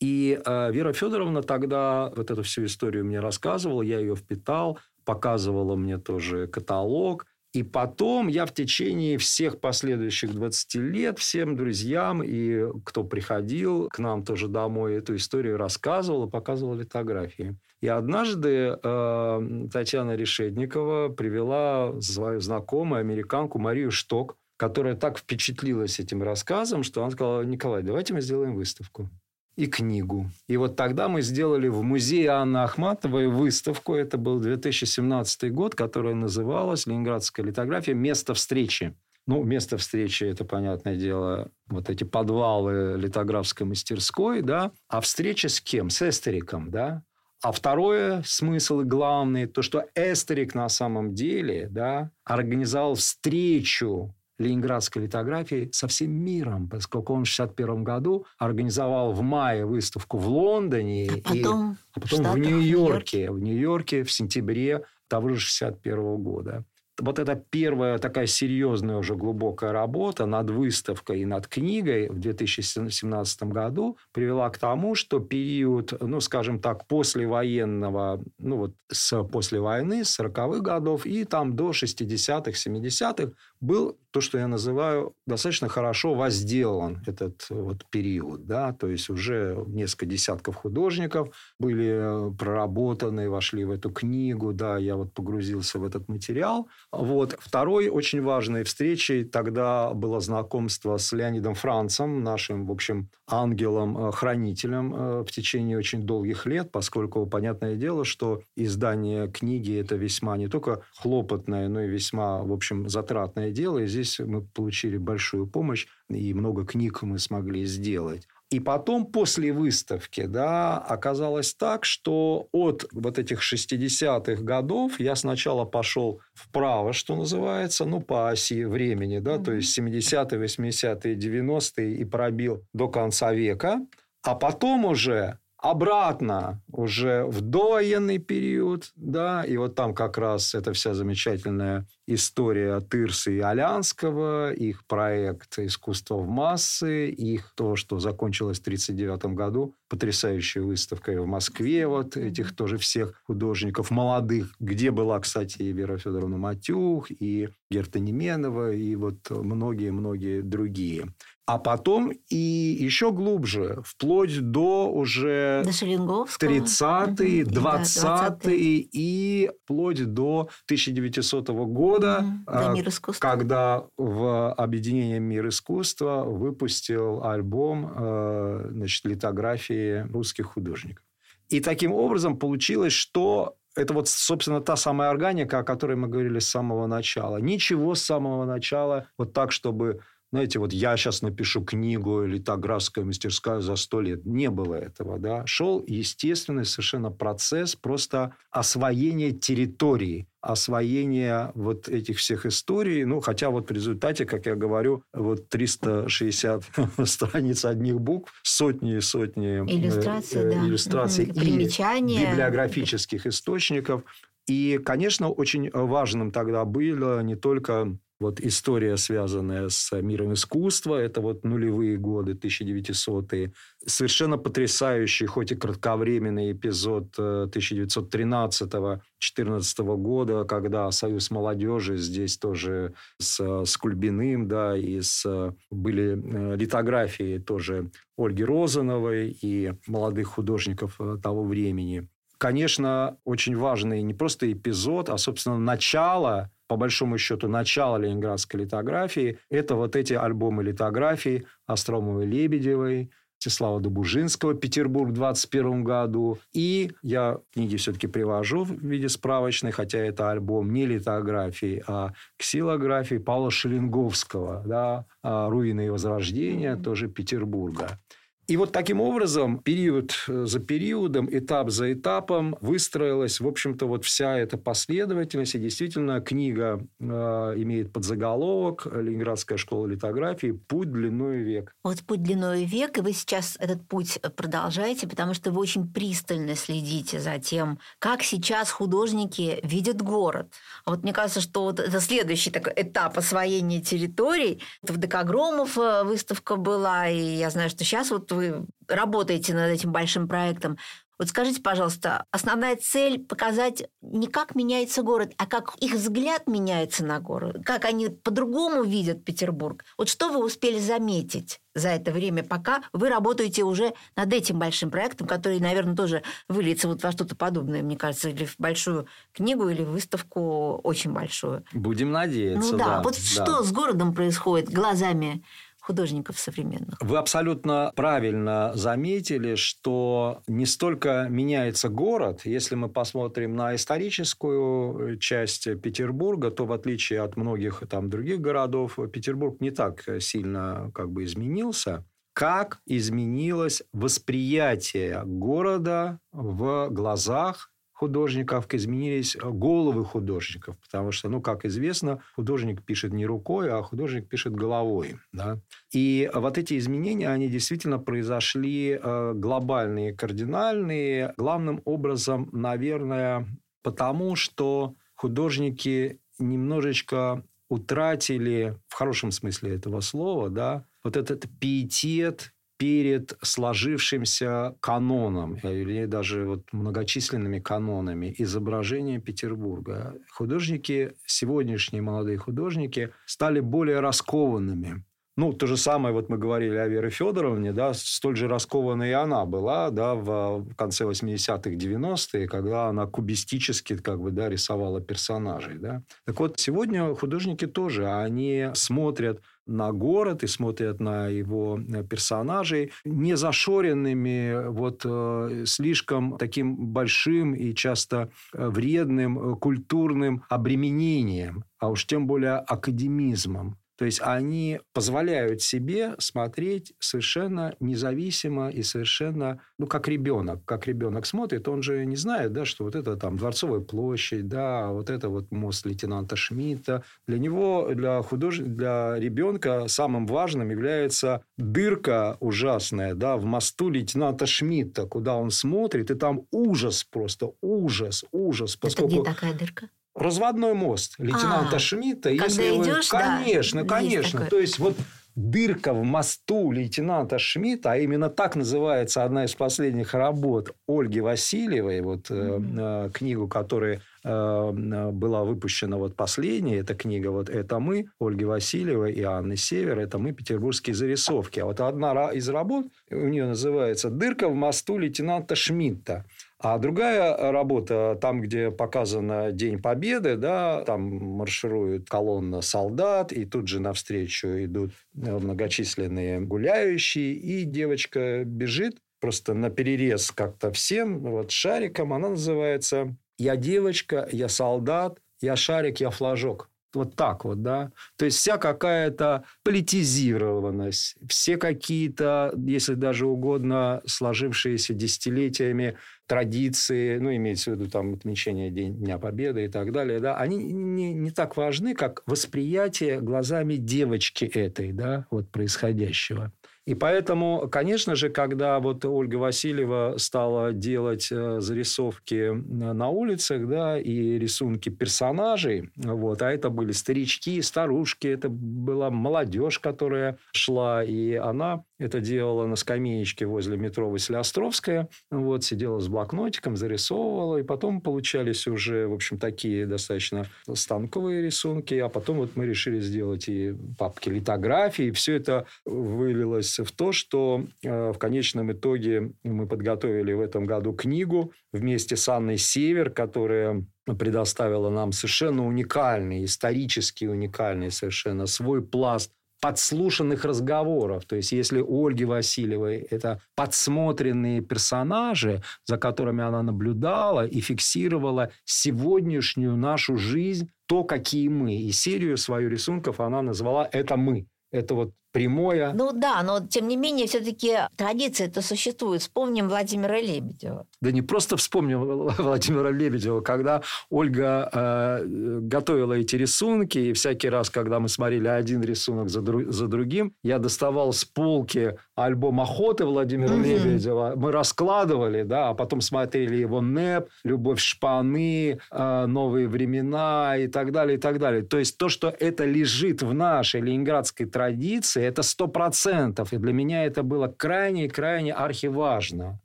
И э, Вера Федоровна тогда вот эту всю историю мне рассказывала, я ее впитал, показывала мне тоже каталог. И потом я в течение всех последующих 20 лет всем друзьям и кто приходил к нам тоже домой, эту историю рассказывал и показывал литографии. И однажды э, Татьяна Решетникова привела свою знакомую американку Марию Шток, которая так впечатлилась этим рассказом, что она сказала, Николай, давайте мы сделаем выставку и книгу. И вот тогда мы сделали в музее Анны Ахматовой выставку. Это был 2017 год, которая называлась «Ленинградская литография. Место встречи». Ну, место встречи, это, понятное дело, вот эти подвалы литографской мастерской, да. А встреча с кем? С Эстериком, да. А второе смысл и главный, то, что Эстерик на самом деле да, организовал встречу ленинградской литографии со всем миром, поскольку он в 1961 году организовал в мае выставку в Лондоне. А потом, и, а потом в Нью-Йорке. В Нью-Йорке в сентябре того же 1961 года вот эта первая такая серьезная уже глубокая работа над выставкой и над книгой в 2017 году привела к тому, что период, ну, скажем так, послевоенного, ну, вот с после войны, с 40-х годов и там до 60-х, 70-х был то, что я называю, достаточно хорошо возделан этот вот период. Да? То есть уже несколько десятков художников были проработаны, вошли в эту книгу. Да, я вот погрузился в этот материал. Вот. Второй очень важной встречей тогда было знакомство с Леонидом Францем, нашим, в общем, ангелом-хранителем э, в течение очень долгих лет, поскольку, понятное дело, что издание книги – это весьма не только хлопотное, но и весьма, в общем, затратное дело. И здесь мы получили большую помощь, и много книг мы смогли сделать. И потом, после выставки, да, оказалось так, что от вот этих 60-х годов я сначала пошел вправо, что называется, ну, по оси времени, да, mm-hmm. то есть 70-е, 80-е, 90-е и пробил до конца века. А потом уже обратно уже в довоенный период, да, и вот там как раз эта вся замечательная история Тырса и Алянского, их проект «Искусство в массы», их то, что закончилось в 1939 году, потрясающей выставкой в Москве, вот этих тоже всех художников молодых, где была, кстати, и Вера Федоровна Матюх, и Герта Неменова, и вот многие-многие другие. А потом и еще глубже, вплоть до уже до 30-е, 20-е и вплоть до 1900 года, мир искусства. когда в объединение «Мир искусства» выпустил альбом э, значит, литографии русских художников. И таким образом получилось, что это вот, собственно, та самая органика, о которой мы говорили с самого начала. Ничего с самого начала вот так, чтобы знаете, вот я сейчас напишу книгу «Литографская мастерская за сто лет». Не было этого, да. Шел естественный совершенно процесс просто освоения территории, освоения вот этих всех историй. Ну, хотя вот в результате, как я говорю, вот 360 [laughs] страниц одних букв, сотни и сотни э, Иллюстраций, э, да. иллюстраций и Примечания. библиографических источников. И, конечно, очень важным тогда было не только вот история, связанная с миром искусства, это вот нулевые годы, 1900-е. Совершенно потрясающий, хоть и кратковременный эпизод э, 1913-14 года, когда Союз молодежи здесь тоже с, с Кульбиным, да, и с, были э, литографии тоже Ольги Розановой и молодых художников э, того времени. Конечно, очень важный не просто эпизод, а, собственно, начало по большому счету, начало ленинградской литографии, это вот эти альбомы литографий Остромовой Лебедевой, Всеслава Добужинского «Петербург» в 21 году. И я книги все-таки привожу в виде справочной, хотя это альбом не литографии, а ксилографии Павла Шелинговского, да, «Руины и возрождение», тоже Петербурга. И вот таким образом, период за периодом, этап за этапом выстроилась, в общем-то, вот вся эта последовательность. И действительно, книга э, имеет подзаголовок «Ленинградская школа литографии. Путь длиной век». Вот путь длиной век, и вы сейчас этот путь продолжаете, потому что вы очень пристально следите за тем, как сейчас художники видят город. А вот мне кажется, что вот это следующий такой этап освоения территорий. В Декогромов выставка была, и я знаю, что сейчас вот вы работаете над этим большим проектом. Вот скажите, пожалуйста, основная цель показать не как меняется город, а как их взгляд меняется на город, как они по-другому видят Петербург. Вот что вы успели заметить за это время, пока вы работаете уже над этим большим проектом, который, наверное, тоже выльется вот во что-то подобное, мне кажется, или в большую книгу, или в выставку очень большую. Будем надеяться, Ну да, да. вот да. что с городом происходит глазами художников современных. Вы абсолютно правильно заметили, что не столько меняется город, если мы посмотрим на историческую часть Петербурга, то в отличие от многих там других городов, Петербург не так сильно как бы изменился. Как изменилось восприятие города в глазах художников, изменились головы художников, потому что, ну, как известно, художник пишет не рукой, а художник пишет головой. Да? И вот эти изменения, они действительно произошли э, глобальные, кардинальные, главным образом, наверное, потому что художники немножечко утратили, в хорошем смысле этого слова, да, вот этот пиетет перед сложившимся каноном, или даже вот многочисленными канонами изображения Петербурга. Художники, сегодняшние молодые художники, стали более раскованными. Ну, то же самое, вот мы говорили о Вере Федоровне, да, столь же раскованной и она была, да, в конце 80-х, 90-е, когда она кубистически, как бы, да, рисовала персонажей, да. Так вот, сегодня художники тоже, они смотрят на город и смотрят на его персонажей не зашоренными вот э, слишком таким большим и часто вредным культурным обременением, а уж тем более академизмом. То есть они позволяют себе смотреть совершенно независимо и совершенно, ну, как ребенок. Как ребенок смотрит, он же не знает, да, что вот это там Дворцовая площадь, да, вот это вот мост лейтенанта Шмидта. Для него, для худож... для ребенка самым важным является дырка ужасная, да, в мосту лейтенанта Шмидта, куда он смотрит, и там ужас просто, ужас, ужас. Поскольку... Это где такая дырка? Разводной мост лейтенанта а, Шмидта. Если идешь, вы... Конечно, да, конечно. То есть, вот дырка в мосту лейтенанта Шмидта, а именно так называется одна из последних работ Ольги Васильевой, вот mm-hmm. э, книгу, которая э, была выпущена вот последняя, эта книга вот «Это мы» Ольги Васильевой и Анны Север, «Это мы. Петербургские зарисовки». А вот одна из работ у нее называется «Дырка в мосту лейтенанта Шмидта». А другая работа, там, где показано День Победы, да, там марширует колонна солдат, и тут же навстречу идут многочисленные гуляющие, и девочка бежит просто на перерез как-то всем, вот шариком, она называется «Я девочка, я солдат, я шарик, я флажок». Вот так вот, да. То есть вся какая-то политизированность, все какие-то, если даже угодно, сложившиеся десятилетиями традиции, ну, имеется в виду там отмечение Дня Победы и так далее, да, они не, не так важны, как восприятие глазами девочки этой, да, вот происходящего. И поэтому, конечно же, когда вот Ольга Васильева стала делать э, зарисовки э, на улицах, да, и рисунки персонажей, вот, а это были старички, старушки, это была молодежь, которая шла, и она это делала на скамеечке возле метро Василиостровская, вот, сидела с блокнотиком, зарисовывала, и потом получались уже, в общем, такие достаточно станковые рисунки, а потом вот мы решили сделать и папки литографии, и все это вылилось в то, что э, в конечном итоге мы подготовили в этом году книгу вместе с Анной Север, которая предоставила нам совершенно уникальный, исторически уникальный совершенно свой пласт подслушанных разговоров. То есть, если у Ольги Васильевой это подсмотренные персонажи, за которыми она наблюдала и фиксировала сегодняшнюю нашу жизнь, то, какие мы. И серию свою рисунков она назвала «Это мы». Это вот прямое. Ну да, но тем не менее все-таки традиция это существует. Вспомним Владимира Лебедева. Да не просто вспомним [laughs] Владимира Лебедева, когда Ольга э, готовила эти рисунки, и всякий раз, когда мы смотрели один рисунок за, дру, за другим, я доставал с полки альбом охоты Владимира угу. Лебедева, мы раскладывали, да, а потом смотрели его НЭП, Любовь шпаны, э, Новые времена и так далее, и так далее. То есть то, что это лежит в нашей ленинградской традиции, это сто процентов. И для меня это было крайне-крайне архиважно.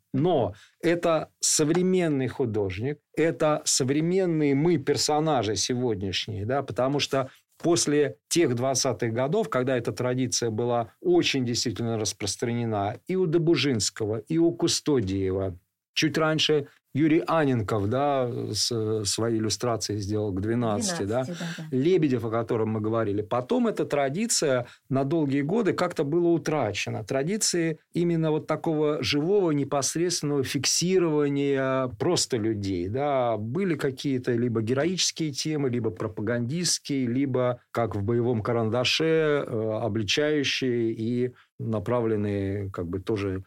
Но это современный художник, это современные мы персонажи сегодняшние, да, потому что после тех 20-х годов, когда эта традиция была очень действительно распространена и у Добужинского, и у Кустодиева, чуть раньше Юрий Аненков, да, с, свои иллюстрации сделал к 12, 12 да? Да, да. Лебедев, о котором мы говорили. Потом эта традиция на долгие годы как-то была утрачена. Традиции именно вот такого живого, непосредственного фиксирования просто людей, да, были какие-то либо героические темы, либо пропагандистские, либо, как в «Боевом карандаше», э, обличающие и направленные как бы тоже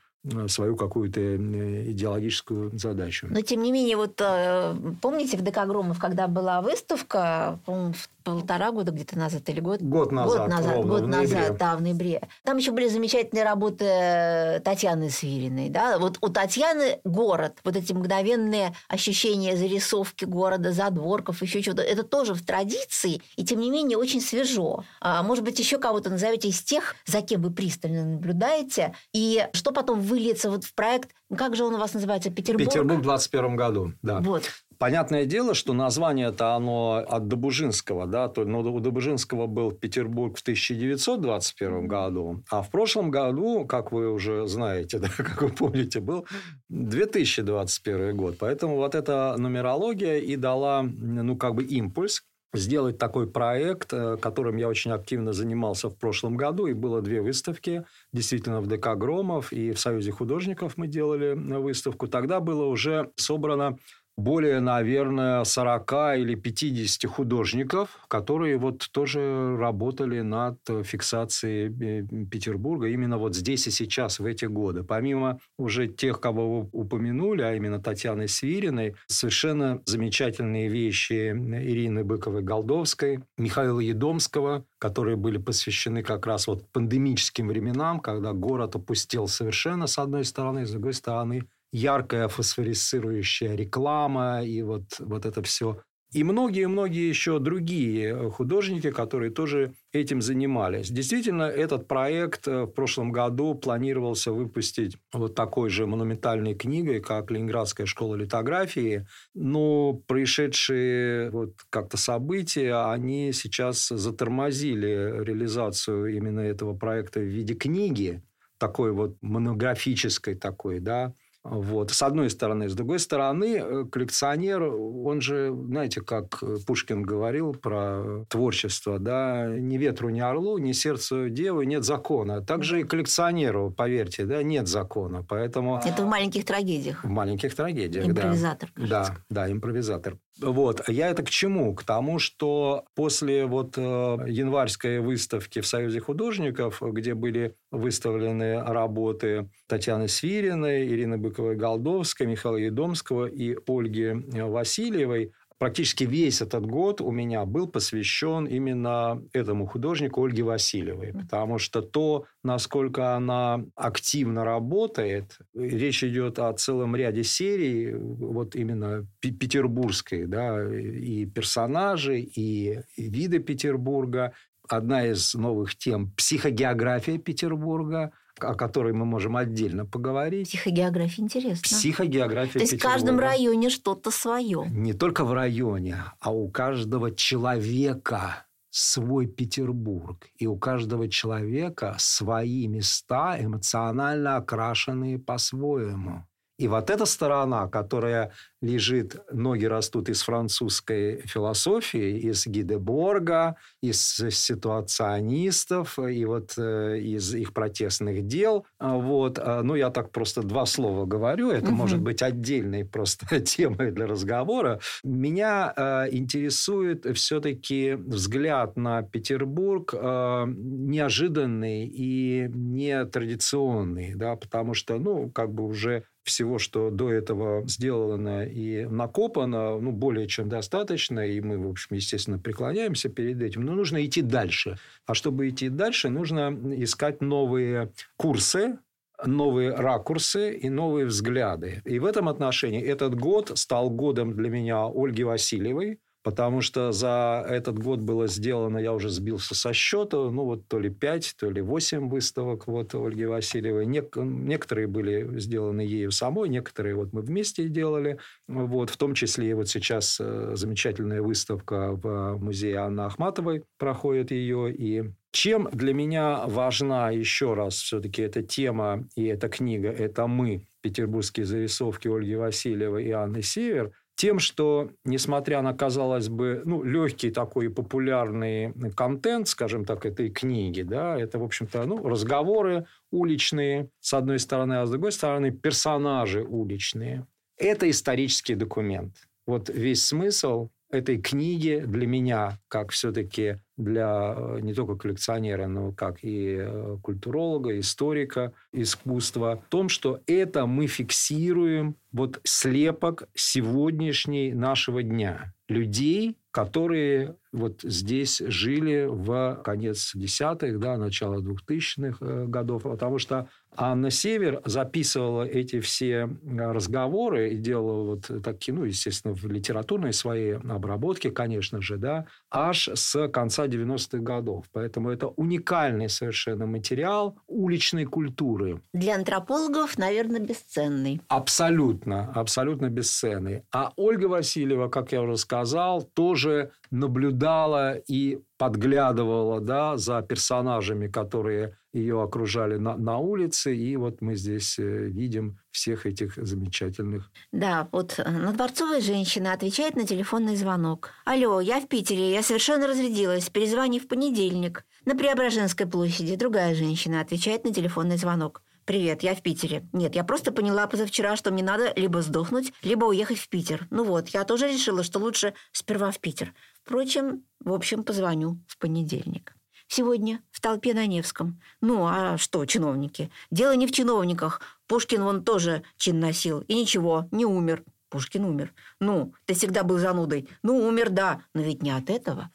свою какую-то э, идеологическую задачу. Но, тем не менее, вот э, помните в Декагромов, когда была выставка, в полтора года где-то назад или год? Год назад. Год назад, ровно, год в назад, да, в ноябре. Там еще были замечательные работы Татьяны Свириной. Да? Вот у Татьяны город, вот эти мгновенные ощущения зарисовки города, задворков, еще чего-то, это тоже в традиции, и тем не менее очень свежо. А, может быть, еще кого-то назовете из тех, за кем вы пристально наблюдаете, и что потом выльется вот в проект, как же он у вас называется, Петербург? Петербург в 21 году, да. Вот. Понятное дело, что название это оно от Добужинского, да, то, но у Добужинского был Петербург в 1921 году, а в прошлом году, как вы уже знаете, [laughs] да, как вы помните, был 2021 год. Поэтому вот эта нумерология и дала, ну, как бы импульс сделать такой проект, э, которым я очень активно занимался в прошлом году. И было две выставки. Действительно, в ДК Громов и в Союзе художников мы делали выставку. Тогда было уже собрано более, наверное, 40 или 50 художников, которые вот тоже работали над фиксацией э, Петербурга именно вот здесь и сейчас, в эти годы. Помимо уже тех, кого вы упомянули, а именно Татьяны Свириной, совершенно замечательные вещи Ирины Быковой-Голдовской, Михаила Едомского, которые были посвящены как раз вот пандемическим временам, когда город опустел совершенно с одной стороны, с другой стороны яркая фосфорисцирующая реклама и вот, вот это все. И многие-многие еще другие э, художники, которые тоже этим занимались. Действительно, этот проект э, в прошлом году планировался выпустить вот такой же монументальной книгой, как Ленинградская школа литографии. Но происшедшие вот как-то события, они сейчас затормозили реализацию именно этого проекта в виде книги, такой вот монографической такой, да, Вот. С одной стороны. С другой стороны, э, коллекционер, он же, знаете, как Пушкин говорил про творчество, да, ни ветру, ни орлу, ни сердцу девы нет закона. Также и коллекционеру, поверьте, да, нет закона. Поэтому... Это в маленьких трагедиях. В маленьких трагедиях, Импровизатор, да. Кажется. Да, да, импровизатор. Вот. Я это к чему? К тому, что после вот э, январской выставки в Союзе художников, где были выставлены работы Татьяны Свириной, Ирины Быковой-Голдовской, Михаила Едомского и Ольги Васильевой, практически весь этот год у меня был посвящен именно этому художнику Ольге Васильевой. Потому что то, насколько она активно работает, речь идет о целом ряде серий, вот именно петербургской, да, и персонажи, и виды Петербурга. Одна из новых тем – психогеография Петербурга – о которой мы можем отдельно поговорить. Психогеография интересно. Психогеография То есть в каждом районе что-то свое. Не только в районе, а у каждого человека свой Петербург. И у каждого человека свои места, эмоционально окрашенные по-своему. И вот эта сторона, которая лежит, ноги растут из французской философии, из Гидеборга, из ситуационистов и вот э, из их протестных дел. А вот. А, ну, я так просто два слова говорю. Это угу. может быть отдельной просто [laughs] темой для разговора. Меня э, интересует все-таки взгляд на Петербург э, неожиданный и нетрадиционный, да, потому что, ну, как бы уже всего, что до этого сделано и накопано, ну, более чем достаточно, и мы, в общем, естественно, преклоняемся перед этим, но нужно идти дальше. А чтобы идти дальше, нужно искать новые курсы, новые ракурсы и новые взгляды. И в этом отношении этот год стал годом для меня Ольги Васильевой, потому что за этот год было сделано, я уже сбился со счета, ну вот то ли 5, то ли 8 выставок вот Ольги Васильевой. Нек- некоторые были сделаны ею самой, некоторые вот мы вместе делали. Вот, в том числе и вот сейчас э, замечательная выставка в музее Анны Ахматовой проходит ее. И чем для меня важна еще раз все-таки эта тема и эта книга, это мы, петербургские зарисовки Ольги Васильевой и Анны Север – тем, что, несмотря на, казалось бы, ну, легкий такой популярный контент, скажем так, этой книги, да, это, в общем-то, ну, разговоры уличные, с одной стороны, а с другой стороны, персонажи уличные. Это исторический документ. Вот весь смысл этой книги для меня, как все-таки для э, не только коллекционера, но как и э, культуролога, историка искусства, в том, что это мы фиксируем вот слепок сегодняшней нашего дня. Людей, которые вот здесь жили в конец десятых, да, начало двухтысячных э, годов, потому что Анна Север записывала эти все разговоры и делала вот такие, ну, естественно, в литературной своей обработке, конечно же, да, аж с конца 90-х годов. Поэтому это уникальный совершенно материал уличной культуры. Для антропологов, наверное, бесценный. Абсолютно, абсолютно бесценный. А Ольга Васильева, как я уже сказал, тоже наблюдала и подглядывала да, за персонажами, которые ее окружали на, на улице. И вот мы здесь э, видим всех этих замечательных. Да, вот э, на Дворцовой женщина отвечает на телефонный звонок. Алло, я в Питере, я совершенно разрядилась, перезвони в понедельник. На Преображенской площади другая женщина отвечает на телефонный звонок. «Привет, я в Питере». Нет, я просто поняла позавчера, что мне надо либо сдохнуть, либо уехать в Питер. Ну вот, я тоже решила, что лучше сперва в Питер. Впрочем, в общем, позвоню в понедельник. Сегодня в толпе на Невском. Ну, а что, чиновники? Дело не в чиновниках. Пушкин вон тоже чин носил. И ничего, не умер. Пушкин умер. Ну, ты всегда был занудой. Ну, умер, да, но ведь не от этого.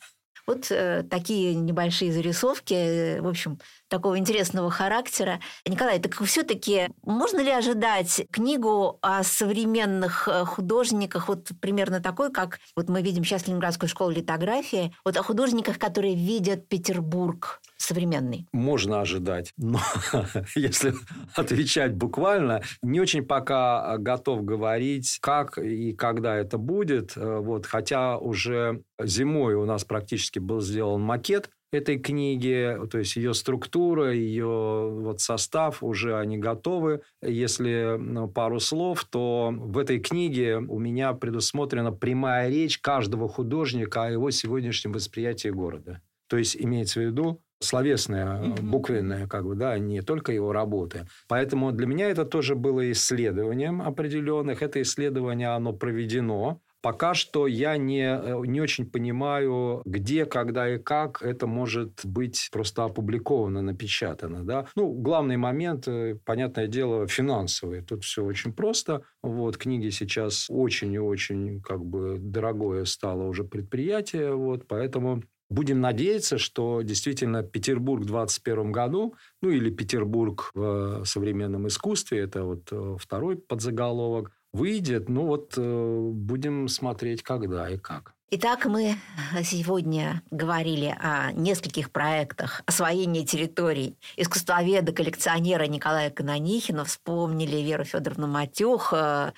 Вот э, такие небольшие зарисовки, э, в общем, такого интересного характера. Николай, так все-таки можно ли ожидать книгу о современных э, художниках, вот примерно такой, как вот мы видим сейчас в Ленинградской школе литографии, вот о художниках, которые видят Петербург современный? Можно ожидать, но [laughs] если отвечать буквально, не очень пока готов говорить, как и когда это будет. Вот, хотя уже зимой у нас практически был сделан макет этой книги, то есть ее структура, ее вот состав, уже они готовы. Если ну, пару слов, то в этой книге у меня предусмотрена прямая речь каждого художника о его сегодняшнем восприятии города. То есть имеется в виду словесное, mm-hmm. буквенное, как бы, да, не только его работы. Поэтому для меня это тоже было исследованием определенных. Это исследование, оно проведено. Пока что я не, э, не очень понимаю, где, когда и как это может быть просто опубликовано, напечатано. Да? Ну, главный момент, э, понятное дело, финансовый. Тут все очень просто. Вот, книги сейчас очень и очень как бы дорогое стало уже предприятие. Вот, поэтому Будем надеяться, что действительно Петербург в 2021 году, ну или Петербург в современном искусстве, это вот э, второй подзаголовок, выйдет. Ну вот э, будем смотреть, когда и как. Итак, мы сегодня говорили о нескольких проектах освоения территорий искусствоведа, коллекционера Николая Канонихина, вспомнили Веру Федоровну Матюх,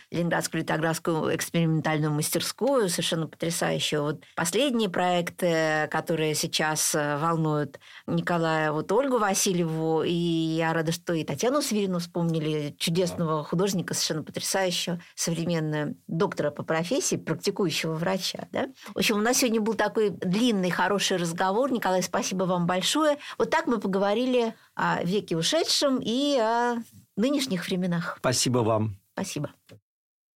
Ленинградскую литографскую экспериментальную мастерскую, совершенно потрясающую. Вот последние проекты, которые сейчас волнуют Николая, вот Ольгу Васильеву, и я рада, что и Татьяну Свирину вспомнили, чудесного художника, совершенно потрясающего, современного доктора по профессии, практикующего врача, да? В общем, у нас сегодня был такой длинный, хороший разговор. Николай, спасибо вам большое. Вот так мы поговорили о веке ушедшем и о нынешних временах. Спасибо вам. Спасибо.